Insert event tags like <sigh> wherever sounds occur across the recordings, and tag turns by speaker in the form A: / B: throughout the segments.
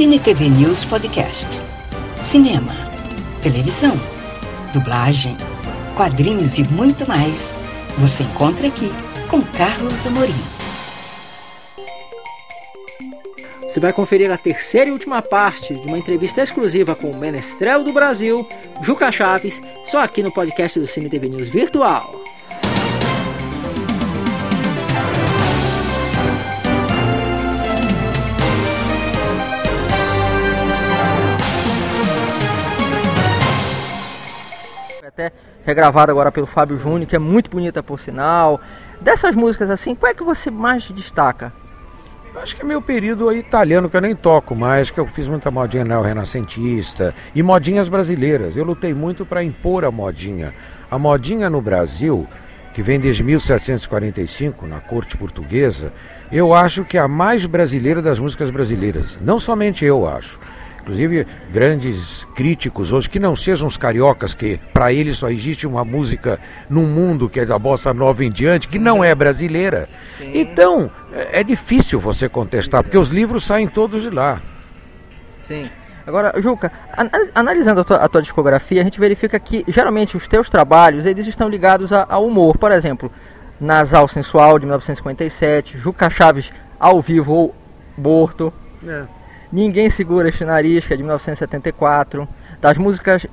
A: Cine TV News Podcast. Cinema, televisão, dublagem, quadrinhos e muito mais. Você encontra aqui com Carlos Amorim.
B: Você vai conferir a terceira e última parte de uma entrevista exclusiva com o menestrel do Brasil, Juca Chaves, só aqui no podcast do Cine TV News Virtual. Até regravada agora pelo Fábio Júnior, que é muito bonita por sinal. Dessas músicas assim, qual é que você mais destaca?
C: Acho que é meu período italiano que eu nem toco mais, que eu fiz muita modinha neo-renascentista e modinhas brasileiras. Eu lutei muito para impor a modinha. A modinha no Brasil, que vem desde 1745, na corte portuguesa, eu acho que é a mais brasileira das músicas brasileiras. Não somente eu acho. Inclusive, grandes críticos hoje, que não sejam os cariocas, que para eles só existe uma música no mundo que é da bossa nova em diante, que não é brasileira. Sim. Então, é, é difícil você contestar, porque os livros saem todos de lá.
B: Sim. Agora, Juca, analisando a tua, a tua, discografia, a gente verifica que geralmente os teus trabalhos eles estão ligados ao humor. Por exemplo, Nasal Sensual de 1957, Juca Chaves ao vivo ou morto. É. Ninguém Segura Este Nariz, que é de 1974. Das músicas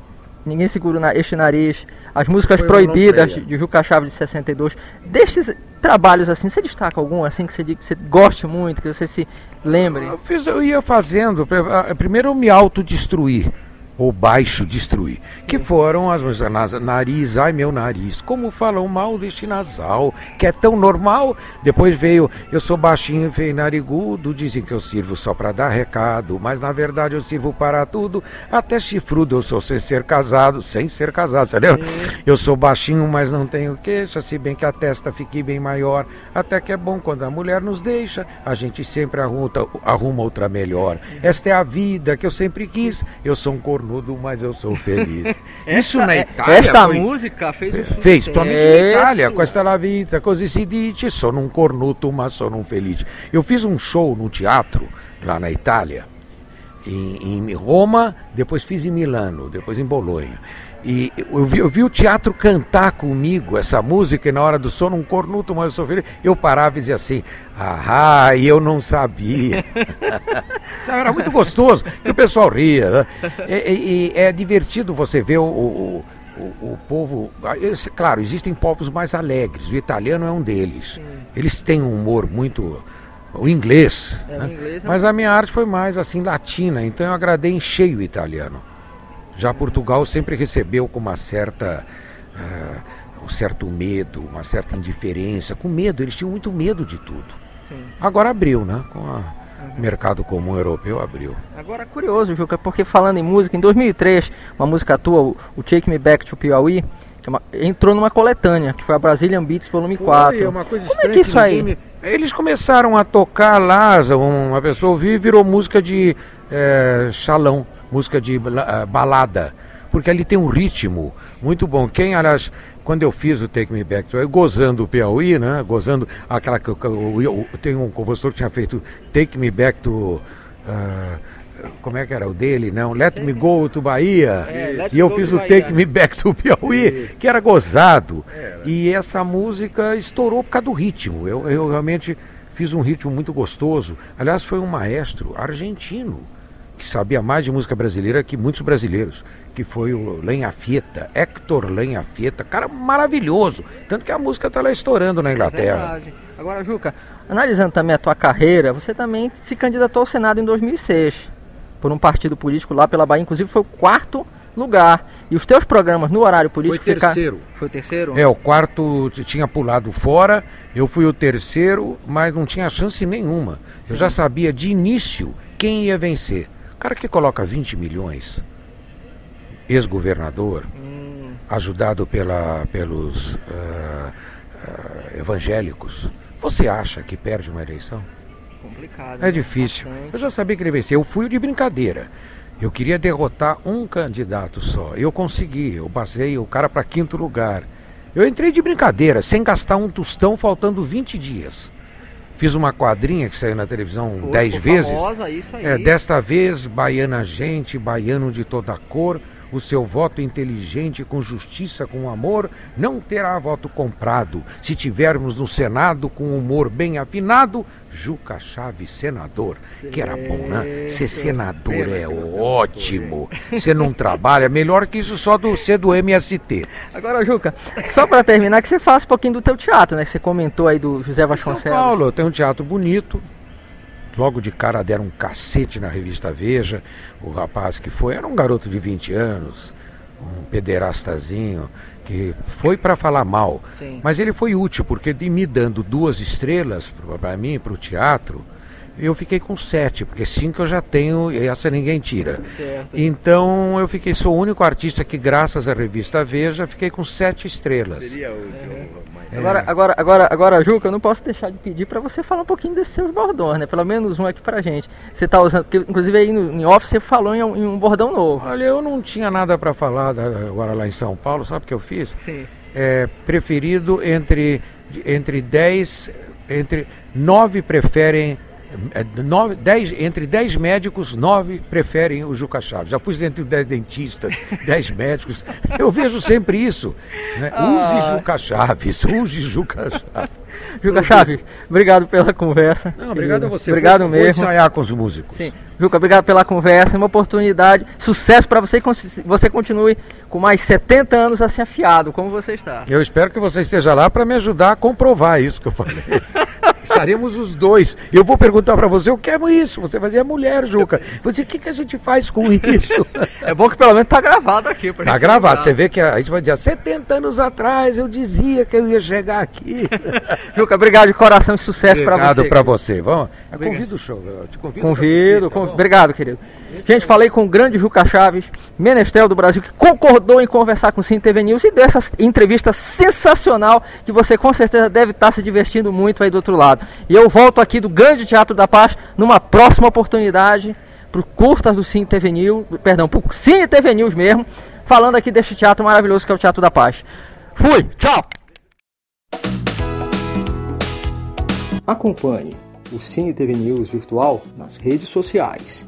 B: Ninguém Segura Este Nariz. As músicas Foi Proibidas, de Juca Chaves, de 62. Destes trabalhos, assim, você destaca algum, assim, que você, que você goste muito, que você se lembre?
C: Eu, fiz, eu ia fazendo. Primeiro eu me autodestruí ou baixo destruir, que foram as nariz, ai meu nariz, como falam mal deste nasal, que é tão normal. Depois veio, eu sou baixinho, feio narigudo, dizem que eu sirvo só para dar recado, mas na verdade eu sirvo para tudo, até chifrudo eu sou sem ser casado, sem ser casado, lembra? Eu sou baixinho, mas não tenho queixa, se bem que a testa fique bem maior, até que é bom quando a mulher nos deixa, a gente sempre arruma, arruma outra melhor. Esta é a vida que eu sempre quis, eu sou um corno cornudo, mas eu sou feliz. <laughs> Isso na é, Itália.
B: Esta foi... música fez um
C: Fez, na Itália, com esta la vita, così si dice, sono un cornuto, ma sono un felice. Eu fiz um show no teatro, lá na Itália, em, em Roma, depois fiz em Milano, depois em Bolonha. E eu vi, eu vi, o teatro cantar comigo essa música e na hora do sono, um cornuto, mas eu sou feliz. Eu parava e dizia assim, ah, e eu não sabia. <laughs> Era muito gostoso, que o pessoal ria. Né? E, e, é divertido você ver o, o, o, o povo. Claro, existem povos mais alegres, o italiano é um deles. Eles têm um humor muito o inglês. É, né? inglês é... Mas a minha arte foi mais assim latina, então eu agradei em cheio o italiano. Já Portugal sempre recebeu com uma certa. Uh, um certo medo, uma certa indiferença. Com medo, eles tinham muito medo de tudo. Sim. Agora abriu, né? Com o uhum. mercado comum europeu abriu.
B: Agora curioso, Juca, porque falando em música, em 2003, uma música tua, o Take Me Back to Piauí, é entrou numa coletânea, que foi a Brazilian Beats Volume 4.
C: Foi, uma coisa Como é que isso aí? Me... Eles começaram a tocar lá, uma pessoa ouviu e virou música de é, salão música de uh, balada, porque ali tem um ritmo muito bom. Quem, aliás, quando eu fiz o Take Me Back to gozando o Piauí, né? Gozando aquela que tem um compositor que tinha feito Take Me Back to uh, como é que era o dele, não? Let Me Go to Bahia. É, e eu fiz o Take Me Back to Piauí, Isso. que era gozado. É, e essa música estourou por causa do ritmo. Eu, eu realmente fiz um ritmo muito gostoso. Aliás, foi um maestro argentino que sabia mais de música brasileira que muitos brasileiros, que foi o Lenha Fieta, Hector Lenha Fieta, cara maravilhoso. Tanto que a música está lá estourando na Inglaterra.
B: É Agora, Juca, analisando também a tua carreira, você também se candidatou ao Senado em 2006, por um partido político lá pela Bahia, inclusive foi o quarto lugar. E os teus programas no horário político
C: Foi terceiro.
B: Fica... Foi o terceiro?
C: É, o quarto tinha pulado fora, eu fui o terceiro, mas não tinha chance nenhuma. Eu já sabia de início quem ia vencer. O cara que coloca 20 milhões, ex-governador, hum. ajudado pela, pelos uh, uh, evangélicos, você acha que perde uma eleição?
B: Complicado.
C: É né? difícil. Bastante. Eu já sabia que ele venceu. Eu fui de brincadeira. Eu queria derrotar um candidato só. Eu consegui. Eu passei o cara para quinto lugar. Eu entrei de brincadeira, sem gastar um tostão, faltando 20 dias. Fiz uma quadrinha que saiu na televisão Foi, dez vezes.
B: Famosa, isso aí.
C: É, desta vez, baiana gente, baiano de toda cor, o seu voto inteligente, com justiça, com amor, não terá voto comprado. Se tivermos no Senado com humor bem afinado, Juca Chaves, senador. Que era bom, né? Ser senador é ótimo. <laughs> Você não trabalha, melhor que isso só do ser do MST.
B: Agora, Juca, só para terminar, que você faça um pouquinho do teu teatro, né? Que você comentou aí do José Vasconcelos. São
C: Paulo, tenho um teatro bonito. Logo de cara deram um cacete na revista Veja. O rapaz que foi era um garoto de 20 anos, um pederastazinho que foi para falar mal, Sim. mas ele foi útil, porque de me dando duas estrelas para mim, para o teatro, eu fiquei com sete, porque cinco eu já tenho e essa ninguém tira. Certo. Então eu fiquei, sou o único artista que, graças à revista Veja, fiquei com sete estrelas. Seria o
B: é. Agora, agora, agora, agora, Juca, eu não posso deixar de pedir para você falar um pouquinho desses seus bordões, né? Pelo menos um aqui pra gente. Você está usando, porque inclusive aí no, em off você falou em, em, um bordão novo.
C: Olha, eu não tinha nada para falar da, agora lá em São Paulo, sabe o que eu fiz? Sim. É, preferido entre entre 10 entre nove preferem nove, dez, entre 10 médicos, 9 preferem o Juca Chaves. Já pus dentro de 10 dentistas, <laughs> 10 médicos. Eu vejo sempre isso. Né? Ah. Use Juca Chaves, <laughs> use Juca Chaves.
B: Juca Chaves, obrigado pela conversa.
C: Não, obrigado a você.
B: Obrigado vou, mesmo.
C: Vou ensaiar com os músicos.
B: Sim. Juca, obrigado pela conversa, uma oportunidade. Sucesso para você você continue com mais 70 anos assim afiado, como você está.
C: Eu espero que você esteja lá para me ajudar a comprovar isso que eu falei. <laughs> Estaremos os dois. Eu vou perguntar para você, eu quero isso. Você vai dizer, é mulher, Juca. Você, o que, que a gente faz com isso?
B: É bom que pelo menos tá gravado aqui.
C: Tá gravado. Você vê que a, gente vai dizer, 70 anos atrás eu dizia que eu ia chegar aqui. <laughs>
B: Juca, obrigado de coração e sucesso para você.
C: Obrigado para você. Vamos. Eu convido o show. Eu te convido.
B: Convido. Tá obrigado, querido. Gente, falei com o grande Juca Chaves, menestrel do Brasil, que concordou em conversar com o Cine TV News e deu essa entrevista sensacional que você com certeza deve estar se divertindo muito aí do outro lado. E eu volto aqui do Grande Teatro da Paz numa próxima oportunidade para curtas do Cine TV News, perdão, para Cine TV News mesmo, falando aqui deste teatro maravilhoso que é o Teatro da Paz. Fui, tchau! Acompanhe o Cine TV News virtual nas redes sociais.